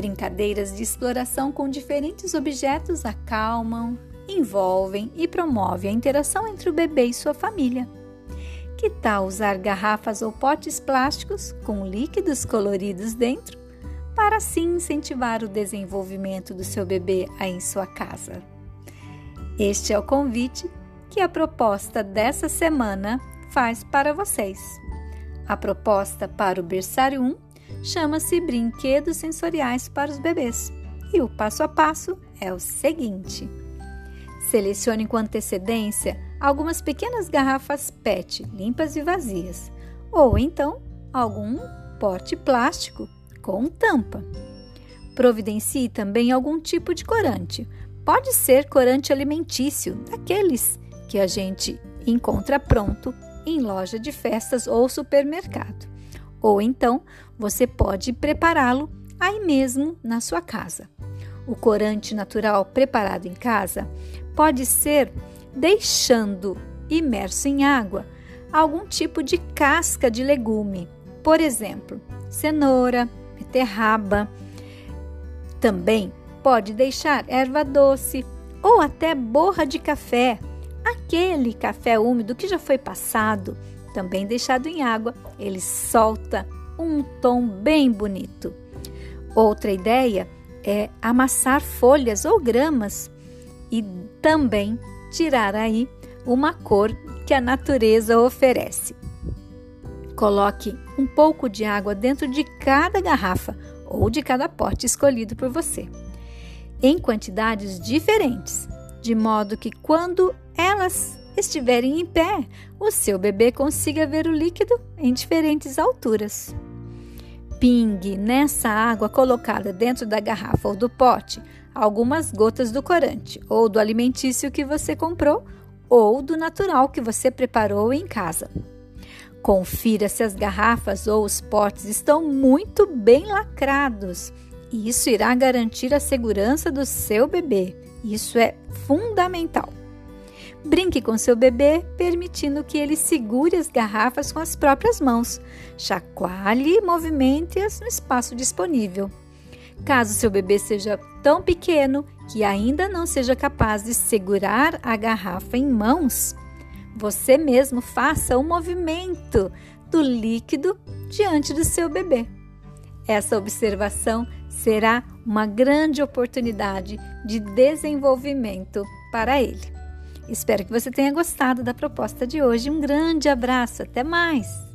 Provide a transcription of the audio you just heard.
Brincadeiras de exploração com diferentes objetos acalmam, envolvem e promovem a interação entre o bebê e sua família. Que tal usar garrafas ou potes plásticos com líquidos coloridos dentro para assim incentivar o desenvolvimento do seu bebê aí em sua casa? Este é o convite que a proposta dessa semana faz para vocês. A proposta para o berçário 1 chama-se Brinquedos Sensoriais para os Bebês e o passo a passo é o seguinte: selecione com antecedência algumas pequenas garrafas PET limpas e vazias, ou então algum pote plástico com tampa. Providencie também algum tipo de corante. Pode ser corante alimentício, daqueles que a gente encontra pronto em loja de festas ou supermercado. Ou então você pode prepará-lo aí mesmo na sua casa. O corante natural preparado em casa pode ser deixando imerso em água algum tipo de casca de legume, por exemplo, cenoura, beterraba. Também pode deixar erva doce ou até borra de café, aquele café úmido que já foi passado, também deixado em água, ele solta um tom bem bonito. Outra ideia é amassar folhas ou gramas e também tirar aí uma cor que a natureza oferece. Coloque um pouco de água dentro de cada garrafa ou de cada pote escolhido por você, em quantidades diferentes, de modo que quando elas estiverem em pé, o seu bebê consiga ver o líquido em diferentes alturas. Pingue nessa água colocada dentro da garrafa ou do pote algumas gotas do corante, ou do alimentício que você comprou, ou do natural que você preparou em casa. Confira se as garrafas ou os potes estão muito bem lacrados. Isso irá garantir a segurança do seu bebê. Isso é fundamental. Brinque com seu bebê, permitindo que ele segure as garrafas com as próprias mãos. Chacoalhe e movimente-as no espaço disponível. Caso seu bebê seja tão pequeno que ainda não seja capaz de segurar a garrafa em mãos, você mesmo faça o um movimento do líquido diante do seu bebê. Essa observação será uma grande oportunidade de desenvolvimento para ele. Espero que você tenha gostado da proposta de hoje. Um grande abraço, até mais!